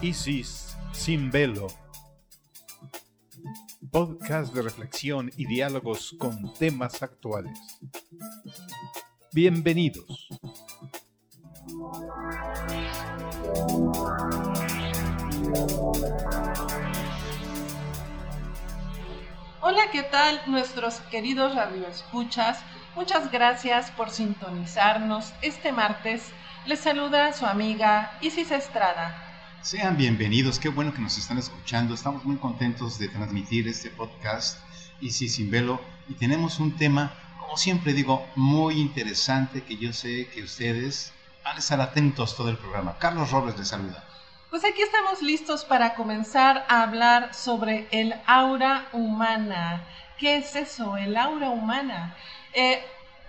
Isis sin velo. Podcast de reflexión y diálogos con temas actuales. Bienvenidos. Hola, ¿qué tal nuestros queridos radioescuchas? Muchas gracias por sintonizarnos este martes. Les saluda su amiga Isis Estrada. Sean bienvenidos, qué bueno que nos están escuchando. Estamos muy contentos de transmitir este podcast Isis sin velo y tenemos un tema, como siempre digo, muy interesante que yo sé que ustedes van a estar atentos todo el programa. Carlos Robles les saluda. Pues aquí estamos listos para comenzar a hablar sobre el aura humana. ¿Qué es eso, el aura humana? Eh,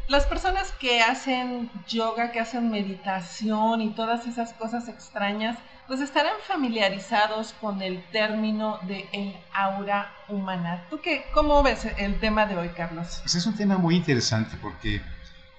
las personas que hacen yoga, que hacen meditación y todas esas cosas extrañas, pues estarán familiarizados con el término de el aura humana. ¿Tú qué, cómo ves el tema de hoy, Carlos? Pues es un tema muy interesante porque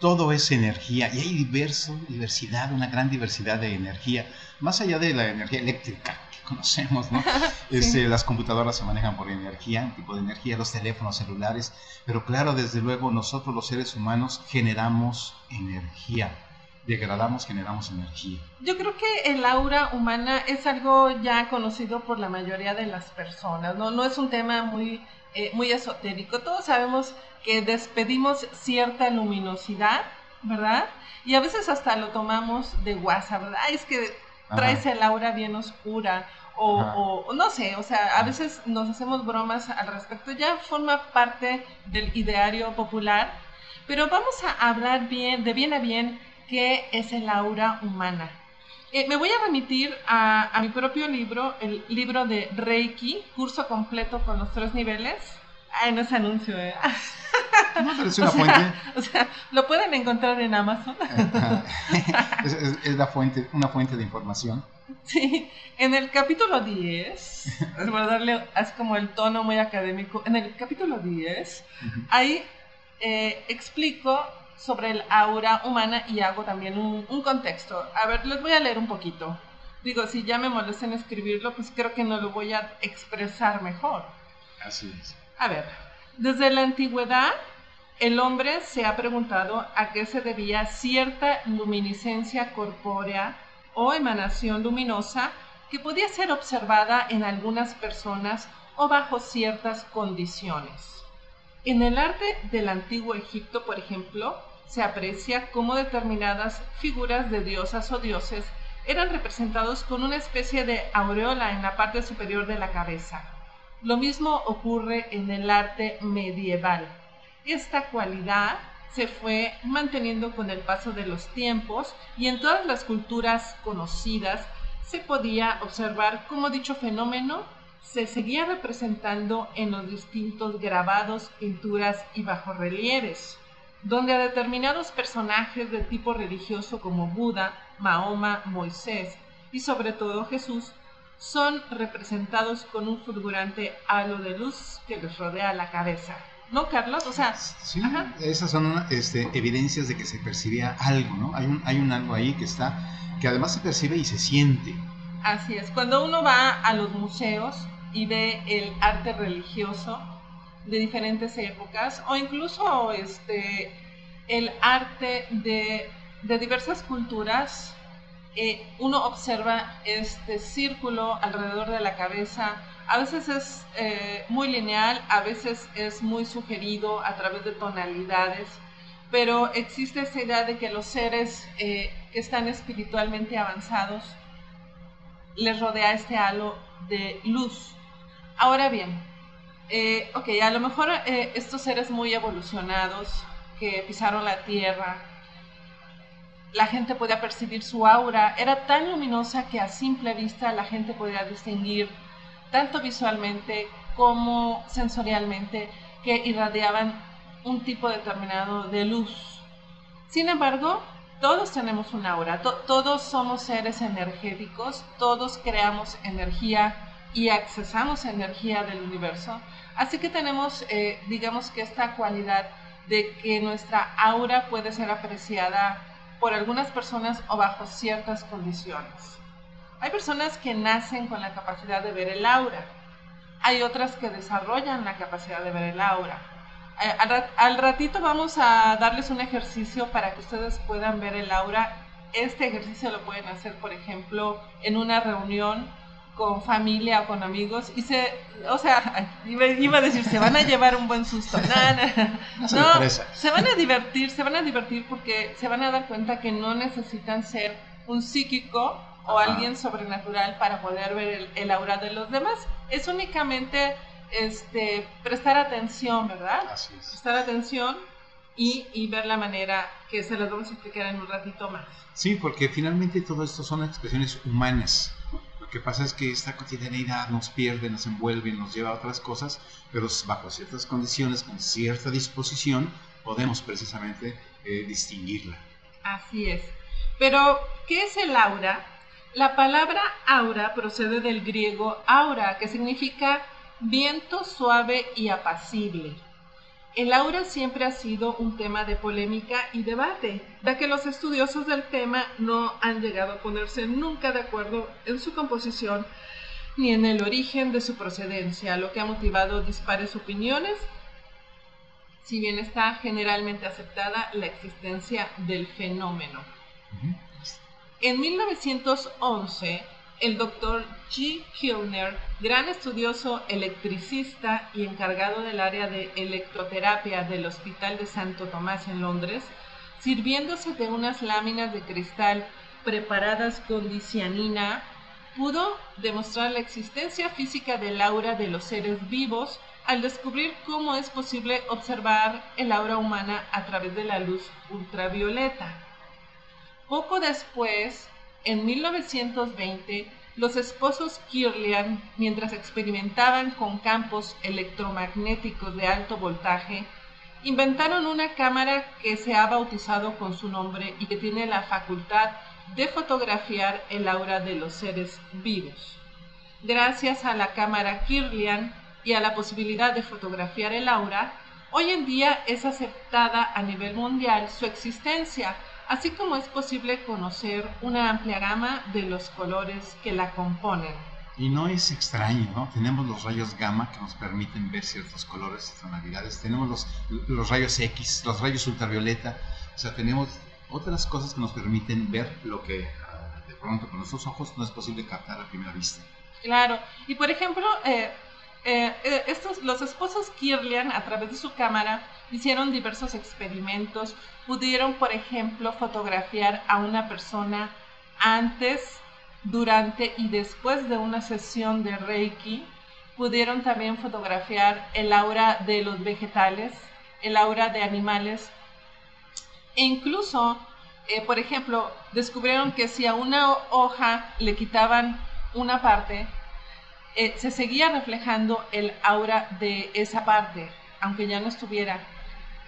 todo es energía y hay diverso, diversidad, una gran diversidad de energía, más allá de la energía eléctrica conocemos, ¿no? Este, las computadoras se manejan por energía, un tipo de energía, los teléfonos celulares, pero claro, desde luego nosotros los seres humanos generamos energía, degradamos, generamos energía. Yo creo que el aura humana es algo ya conocido por la mayoría de las personas, no, no es un tema muy eh, muy esotérico. Todos sabemos que despedimos cierta luminosidad, ¿verdad? Y a veces hasta lo tomamos de WhatsApp, ¿verdad? es que traes el aura bien oscura. O, o, no sé, o sea, a veces nos hacemos bromas al respecto, ya forma parte del ideario popular, pero vamos a hablar bien, de bien a bien, qué es el aura humana. Eh, me voy a remitir a, mi propio libro, el libro de Reiki, curso completo con los tres niveles. Ay, no es anuncio, ¿eh? No, es una fuente. o sea, lo pueden encontrar en Amazon. es, la fuente, una fuente de información. Sí, en el capítulo 10, para darle es como el tono muy académico, en el capítulo 10, ahí eh, explico sobre el aura humana y hago también un, contexto. A ver, les voy a leer un poquito. Digo, si ya me molestan escribirlo, pues creo que no lo voy a expresar mejor. Así es. A ver, desde la antigüedad, el hombre se ha preguntado a qué se debía cierta luminiscencia corpórea o emanación luminosa que podía ser observada en algunas personas o bajo ciertas condiciones. En el arte del antiguo Egipto, por ejemplo, se aprecia cómo determinadas figuras de diosas o dioses eran representados con una especie de aureola en la parte superior de la cabeza. Lo mismo ocurre en el arte medieval. Esta cualidad se fue manteniendo con el paso de los tiempos y en todas las culturas conocidas se podía observar cómo dicho fenómeno se seguía representando en los distintos grabados, pinturas y bajorrelieves donde a determinados personajes de tipo religioso como Buda, Mahoma, Moisés y sobre todo Jesús son representados con un fulgurante halo de luz que les rodea la cabeza. ¿No, Carlos? O sea, sí, esas son este, evidencias de que se percibía algo, ¿no? Hay un, hay un algo ahí que está, que además se percibe y se siente. Así es. Cuando uno va a los museos y ve el arte religioso, de diferentes épocas o incluso este, el arte de, diversas culturas. Eh, uno observa este círculo alrededor de la cabeza. A veces es eh, muy lineal, a veces es muy sugerido a través de tonalidades, pero existe esa idea de que los seres eh, que están espiritualmente avanzados les rodea este halo de luz. Ahora bien, ok, a lo mejor estos seres muy evolucionados que pisaron la Tierra, la gente podía percibir su aura, era tan luminosa que a simple vista la gente podía distinguir tanto visualmente como sensorialmente que irradiaban un tipo determinado de luz. Sin embargo, todos tenemos un aura, todos somos seres energéticos, todos creamos energía y accesamos energía del universo. Así que tenemos, eh, digamos que esta cualidad de que nuestra aura puede ser apreciada por algunas personas o bajo ciertas condiciones. Hay personas que nacen con la capacidad de ver el aura. Hay otras que desarrollan la capacidad de ver el aura. Eh, al, ratito vamos a darles un ejercicio para que ustedes puedan ver el aura. Este ejercicio lo pueden hacer, por ejemplo, en una reunión con familia o con amigos y se, o sea, iba, a decir, se van a llevar un buen susto. no, se van a divertir, se van a divertir porque se van a dar cuenta que no necesitan ser un psíquico o alguien sobrenatural para poder ver el, aura de los demás. Es únicamente este, prestar atención, ¿verdad? Así es. Prestar atención y, y, ver la manera que se las vamos a explicar en un ratito más. Sí, porque finalmente todo esto son expresiones humanas. Que pasa es que esta cotidianidad nos pierde, nos envuelve, nos lleva a otras cosas, pero bajo ciertas condiciones, con cierta disposición, podemos precisamente eh, distinguirla. Así es. Pero, ¿qué es el aura? La palabra aura procede del griego aura, que significa viento suave y apacible. El aura siempre ha sido un tema de polémica y debate, ya que los estudiosos del tema no han llegado a ponerse nunca de acuerdo en su composición ni en el origen de su procedencia, lo que ha motivado dispares opiniones, si bien está generalmente aceptada la existencia del fenómeno. En 1911, el doctor G. Kilner, gran estudioso electricista y encargado del área de electroterapia del Hospital de Santo Tomás en Londres, sirviéndose de unas láminas de cristal preparadas con dicianina, pudo demostrar la existencia física del aura de los seres vivos al descubrir cómo es posible observar el aura humana a través de la luz ultravioleta. Poco después, en 1920, los esposos Kirlian, mientras experimentaban con campos electromagnéticos de alto voltaje, inventaron una cámara que se ha bautizado con su nombre y que tiene la facultad de fotografiar el aura de los seres vivos. Gracias a la cámara Kirlian y a la posibilidad de fotografiar el aura, hoy en día es aceptada a nivel mundial su existencia así como es posible conocer una amplia gama de los colores que la componen. Y no es extraño, ¿no? Tenemos los rayos gamma que nos permiten ver ciertos colores y tonalidades, tenemos los, los rayos X, los rayos ultravioleta, o sea, tenemos otras cosas que nos permiten ver lo que ah, de pronto con nuestros ojos no es posible captar a primera vista. Claro, y por ejemplo, eh, eh, eh, estos, los esposos Kirlian, a través de su cámara, hicieron diversos experimentos. Pudieron, por ejemplo, fotografiar a una persona antes, durante y después de una sesión de Reiki. Pudieron también fotografiar el aura de los vegetales, el aura de animales. E incluso, eh, por ejemplo, descubrieron que si a una hoja le quitaban una parte, eh, se seguía reflejando el aura de esa parte, aunque ya no estuviera.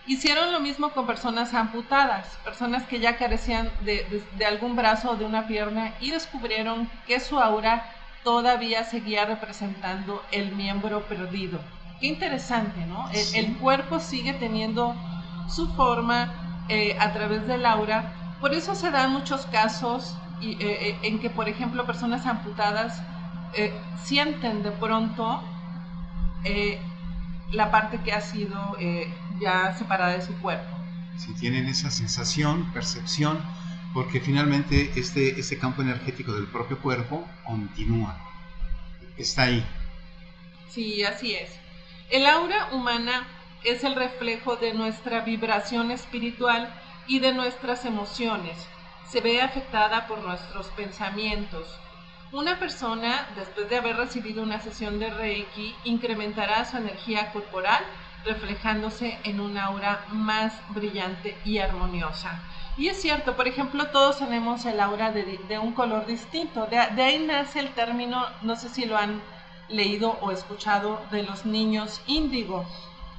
Hicieron lo mismo con personas amputadas, personas que ya carecían de, algún brazo o de una pierna y descubrieron que su aura todavía seguía representando el miembro perdido. Qué interesante, ¿no? El, cuerpo sigue teniendo su forma eh, a través del aura. Por eso se dan muchos casos eh, en que, por ejemplo, personas amputadas eh, sienten de pronto eh, la parte que ha sido eh, ya separada de su cuerpo. Si tienen esa sensación, percepción, porque finalmente este, este campo energético del propio cuerpo continúa, está ahí. Sí, así es. El aura humana es el reflejo de nuestra vibración espiritual y de nuestras emociones. Se ve afectada por nuestros pensamientos, una persona, después de haber recibido una sesión de Reiki, incrementará su energía corporal, reflejándose en un aura más brillante y armoniosa. Y es cierto, por ejemplo, todos tenemos el aura de, un color distinto. De, de, ahí nace el término, no sé si lo han leído o escuchado, de los niños índigo.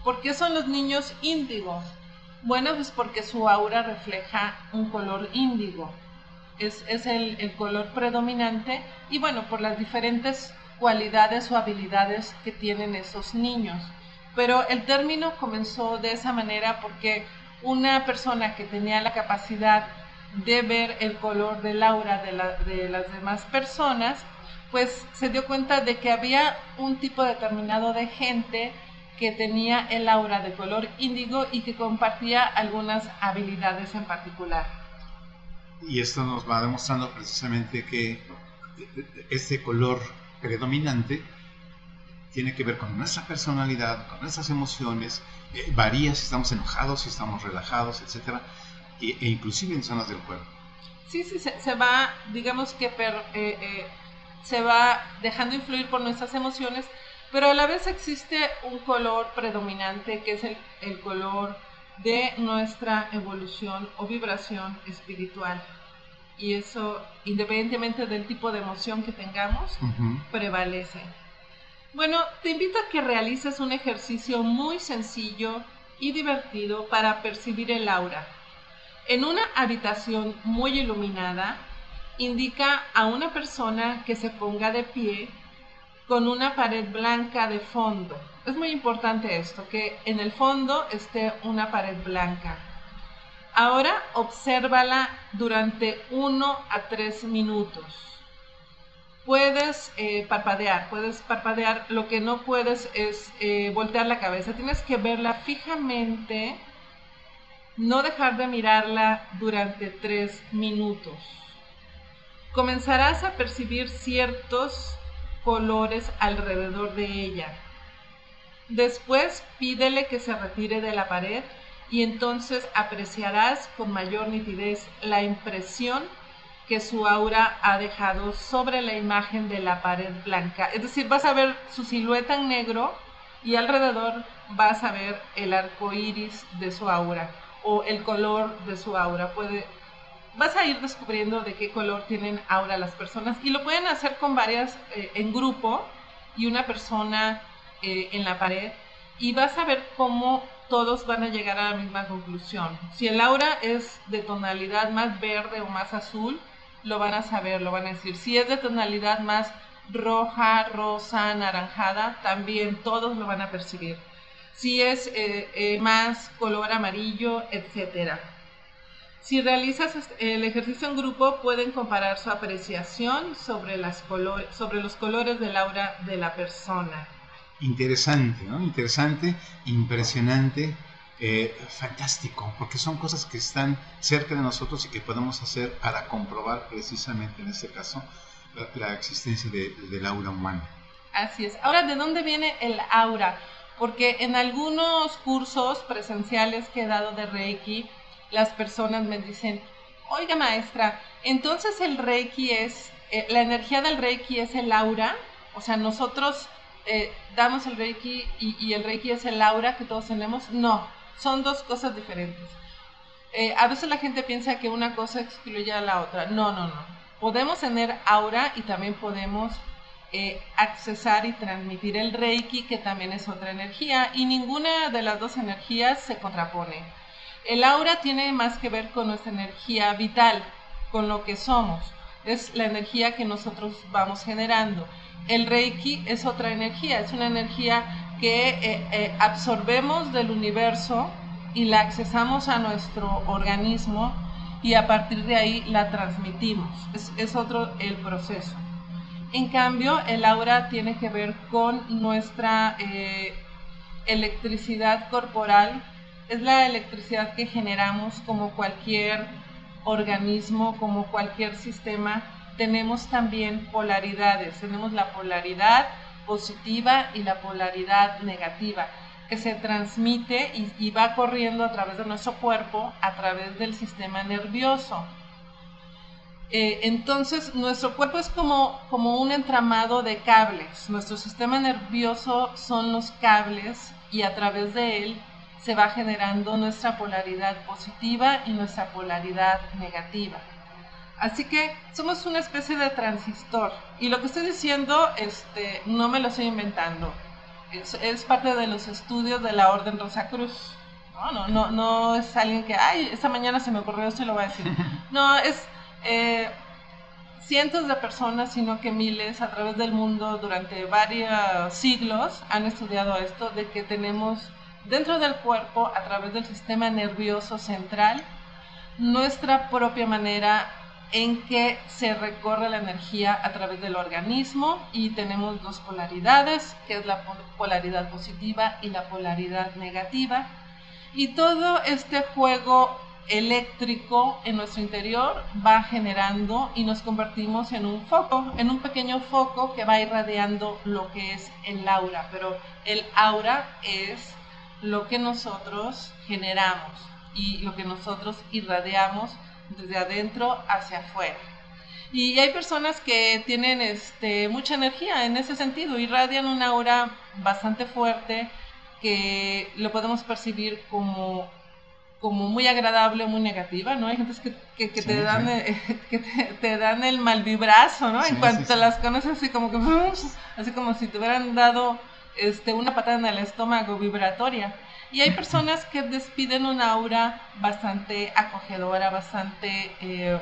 ¿Por qué son los niños índigos? Bueno, pues porque su aura refleja un color índigo es, el, color predominante y bueno, por las diferentes cualidades o habilidades que tienen esos niños. Pero el término comenzó de esa manera porque una persona que tenía la capacidad de ver el color del aura de, de las demás personas, pues se dio cuenta de que había un tipo determinado de gente que tenía el aura de color índigo y que compartía algunas habilidades en particular. Y esto nos va demostrando precisamente que este color predominante tiene que ver con nuestra personalidad, con nuestras emociones, eh, varía si estamos enojados, si estamos relajados, etc. E, e, inclusive en zonas del cuerpo. Sí, sí, se, va, digamos que eh, eh, se va dejando influir por nuestras emociones, pero a la vez existe un color predominante que es el, color de nuestra evolución o vibración espiritual. Y eso, independientemente del tipo de emoción que tengamos, prevalece. Bueno, te invito a que realices un ejercicio muy sencillo y divertido para percibir el aura. En una habitación muy iluminada, indica a una persona que se ponga de pie con una pared blanca de fondo. Es muy importante esto, que en el fondo esté una pared blanca. Ahora obsérvala durante uno a tres minutos. Puedes eh, parpadear, puedes parpadear, lo que no puedes es eh, voltear la cabeza, tienes que verla fijamente, no dejar de mirarla durante tres minutos. Comenzarás a percibir ciertos colores alrededor de ella. Después pídele que se retire de la pared y entonces apreciarás con mayor nitidez la impresión que su aura ha dejado sobre la imagen de la pared blanca. Es decir, vas a ver su silueta en negro y alrededor vas a ver el arco iris de su aura o el color de su aura. Puede, vas a ir descubriendo de qué color tienen aura las personas y lo pueden hacer con varias eh, en grupo y una persona eh, en la pared y vas a ver cómo todos van a llegar a la misma conclusión. Si el aura es de tonalidad más verde o más azul, lo van a saber, lo van a decir. Si es de tonalidad más roja, rosa, anaranjada, también todos lo van a percibir. Si es eh, más color amarillo, etcétera. Si realizas el ejercicio en grupo, pueden comparar su apreciación sobre, sobre los colores del aura de la persona. Interesante. Interesante, impresionante, eh, fantástico, porque son cosas que están cerca de nosotros y que podemos hacer para comprobar precisamente en este caso la, existencia del aura humana. Así es. Ahora, ¿de dónde viene el aura? Porque en algunos cursos presenciales que he dado de Reiki, las personas me dicen, oiga maestra, entonces el Reiki es, eh, la energía del Reiki es el aura, o sea, nosotros eh, damos el Reiki y, el Reiki es el aura que todos tenemos. No, son dos cosas diferentes. Eh, a veces la gente piensa que una cosa excluye a la otra. No, no, no. Podemos tener aura y también podemos accesar y transmitir el Reiki, que también es otra energía, y ninguna de las dos energías se contrapone. El aura tiene más que ver con nuestra energía vital, con lo que somos. Es la energía que nosotros vamos generando. El Reiki es otra energía, es una energía que eh, eh, absorbemos del universo y la accesamos a nuestro organismo y a partir de ahí la transmitimos. Es, otro el proceso. En cambio, el aura tiene que ver con nuestra eh, electricidad corporal es la electricidad que generamos como cualquier organismo, como cualquier sistema. Tenemos también polaridades, tenemos la polaridad positiva y la polaridad negativa que se transmite y, va corriendo a través de nuestro cuerpo, a través del sistema nervioso. Eh, entonces, nuestro cuerpo es como, como un entramado de cables. Nuestro sistema nervioso son los cables y a través de él se va generando nuestra polaridad positiva y nuestra polaridad negativa. Así que somos una especie de transistor. Y lo que estoy diciendo este, no me lo estoy inventando. Es, parte de los estudios de la Orden Rosa Cruz. No, no, no, no es alguien que, ay, esta mañana se me ocurrió esto y lo voy a decir. No, es, eh, cientos de personas, sino que miles a través del mundo durante varios siglos han estudiado esto, de que tenemos dentro del cuerpo, a través del sistema nervioso central, nuestra propia manera en que se recorre la energía a través del organismo y tenemos dos polaridades, que es la polaridad positiva y la polaridad negativa. Y todo este juego eléctrico en nuestro interior va generando y nos convertimos en un foco, en un pequeño foco que va irradiando lo que es el aura, pero el aura es lo que nosotros generamos y lo que nosotros irradiamos desde adentro hacia afuera. Y hay personas que tienen este, mucha energía en ese sentido, irradian una aura bastante fuerte que lo podemos percibir como, como muy agradable o muy negativa, ¿no? Hay gente que, que, te, dan, eh, que te, dan el mal vibrazo, ¿no? en cuanto las conoces así como que, así como si te hubieran dado este, una patada en el estómago vibratoria. Y hay personas que despiden una aura bastante acogedora, bastante eh,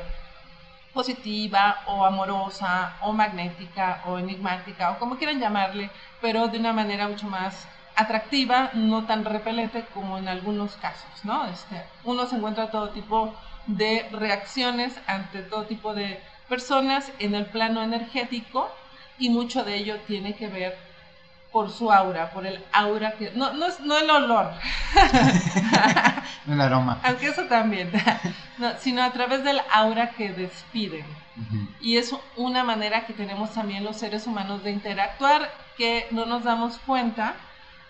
positiva o amorosa o magnética o enigmática o como quieran llamarle, pero de una manera mucho más atractiva, no tan repelente como en algunos casos, ¿no? Este, uno se encuentra todo tipo de reacciones ante todo tipo de personas en el plano energético y mucho de ello tiene que ver por su aura, por el aura que... No, no, es, no el olor. el aroma. Aunque eso también. sino a través del aura que despiden. Y es una manera que tenemos también los seres humanos de interactuar que no nos damos cuenta,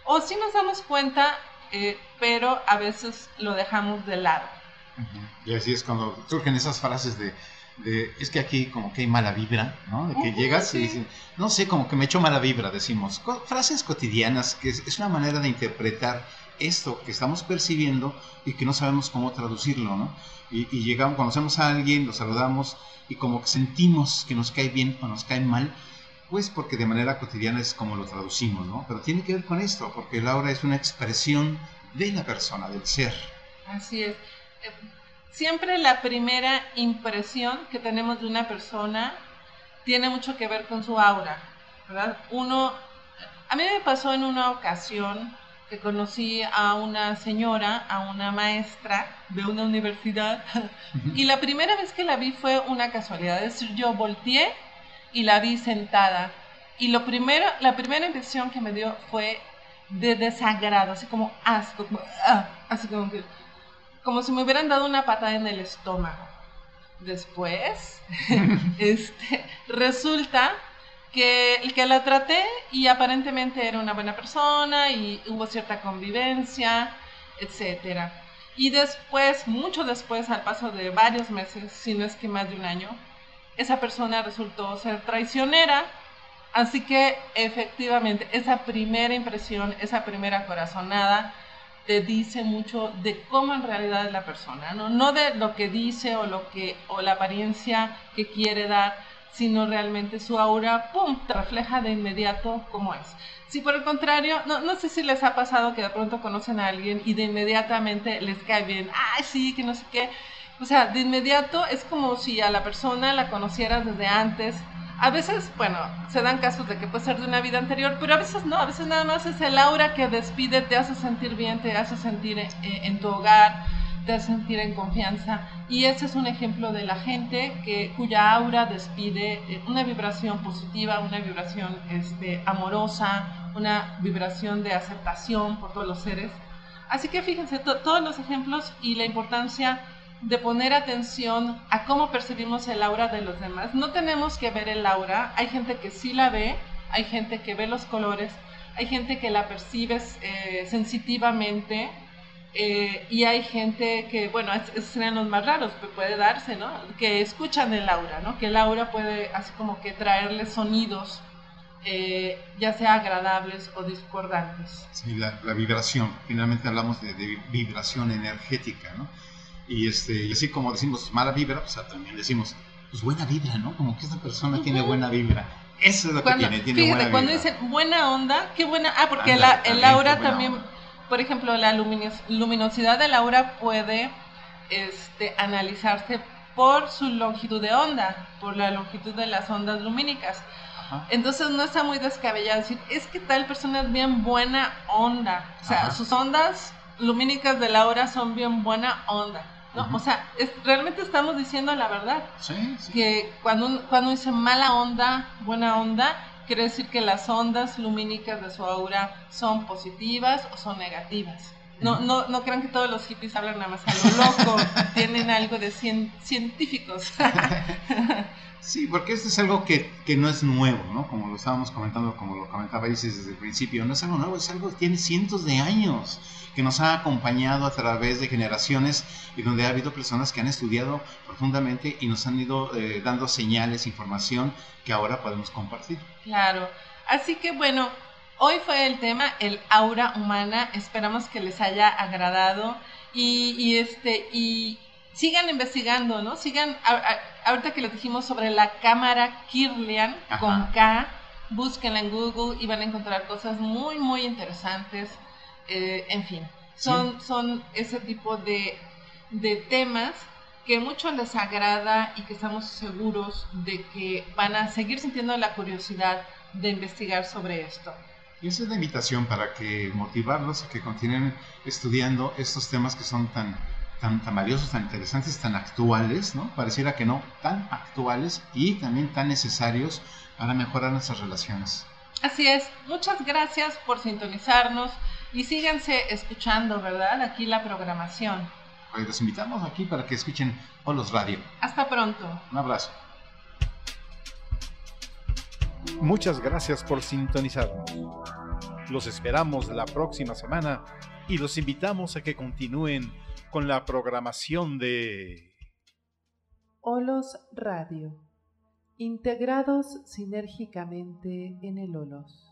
o sí nos damos cuenta, eh, pero a veces lo dejamos de lado. Y así es cuando surgen esas frases de es que aquí como que hay mala vibra, ¿no? De que llegas y dicen, no sé, como que me echo mala vibra, decimos. frases cotidianas, que es, una manera de interpretar esto que estamos percibiendo y que no sabemos cómo traducirlo, ¿no? Y, llegamos, conocemos a alguien, lo saludamos y como que sentimos que nos cae bien o nos cae mal, pues porque de manera cotidiana es como lo traducimos, ¿no? Pero tiene que ver con esto, porque el aura es una expresión de la persona, del ser. Así es siempre la primera impresión que tenemos de una persona tiene mucho que ver con su aura, ¿verdad? Uno, a mí me pasó en una ocasión que conocí a una señora, a una maestra de una universidad, y la primera vez que la vi fue una casualidad, es decir, yo volteé y la vi sentada, y lo primero, la primera impresión que me dio fue de desagrado, así como asco, ah, así como que como si me hubieran dado una patada en el estómago. Después, este, resulta que el que la traté y aparentemente era una buena persona y hubo cierta convivencia, etc. Y después, mucho después, al paso de varios meses, si no es que más de un año, esa persona resultó ser traicionera. Así que efectivamente, esa primera impresión, esa primera corazonada, te dice mucho de cómo en realidad es la persona, ¿no? no de lo que dice o, lo que, o la apariencia que quiere dar, sino realmente su aura, ¡pum!, te refleja de inmediato cómo es. Si por el contrario, no, no sé si les ha pasado que de pronto conocen a alguien y de inmediatamente les cae bien, ay, sí, que no sé qué. O sea, de inmediato es como si a la persona la conocieras desde antes, a veces, bueno, se dan casos de que puede ser de una vida anterior, pero a veces no, a veces nada más es el aura que despide, te hace sentir bien, te hace sentir eh, en tu hogar, te hace sentir en confianza. Y ese es un ejemplo de la gente que, cuya aura despide eh, una vibración positiva, una vibración este, amorosa, una vibración de aceptación por todos los seres. Así que fíjense, todos los ejemplos y la importancia de poner atención a cómo percibimos el aura de los demás. No tenemos que ver el aura, hay gente que sí la ve, hay gente que ve los colores, hay gente que la percibe eh, sensitivamente eh, y hay gente que, bueno, esos serían los más raros, que puede darse, ¿no? Que escuchan el aura, ¿no? Que el aura puede así como que traerle sonidos. Eh, ya sea agradables o discordantes. Sí, la, vibración, finalmente hablamos de, de vibración energética, ¿no? Y, este, y así como decimos mala vibra, pues también decimos, pues buena vibra, ¿no? Como que esta persona tiene buena vibra. Eso es lo que tiene, tiene fíjate, cuando dicen buena onda, qué buena. Ah, porque la, el aura también, por ejemplo, la luminosidad del aura puede este, analizarse por su longitud de onda, por la longitud de las ondas lumínicas. Entonces no está muy descabellado decir, es que tal persona es bien buena onda. O sea, sus ondas lumínicas de la hora son bien buena onda. ¿No? O sea, realmente estamos diciendo la verdad. Sí, sí. Que cuando, cuando dice mala onda, buena onda, quiere decir que las ondas lumínicas de su aura son positivas o son negativas. No, no, no crean que todos los hippies hablan nada más a lo loco, tienen algo de científicos. sí, porque esto es algo que, que, no es nuevo, ¿no? Como lo estábamos comentando, como lo comentaba Isis desde el principio, no es algo nuevo, es algo que tiene cientos de años, que nos ha acompañado a través de generaciones y donde ha habido personas que han estudiado profundamente y nos han ido eh, dando señales, información que ahora podemos compartir. Claro, así que bueno, Hoy fue el tema, el aura humana. Esperamos que les haya agradado y, este y sigan investigando, ¿no? Sigan ahorita que les dijimos sobre la cámara Kirlian con K, búsquenla en Google y van a encontrar cosas muy muy interesantes. Eh, en fin, son son ese tipo de de temas que mucho les agrada y que estamos seguros de que van a seguir sintiendo la curiosidad de investigar sobre esto. Y esa es la invitación para que motivarlos a que continúen estudiando estos temas que son tan, tan, tan valiosos, tan interesantes, tan actuales, ¿no? Pareciera que no, tan actuales y también tan necesarios para mejorar nuestras relaciones. Así es, muchas gracias por sintonizarnos y síganse escuchando, ¿verdad? Aquí la programación. Hoy los invitamos aquí para que escuchen Polos Radio. Hasta pronto. Un abrazo. Muchas gracias por sintonizarnos. Los esperamos la próxima semana y los invitamos a que continúen con la programación de Olos Radio, integrados sinérgicamente en el Olos.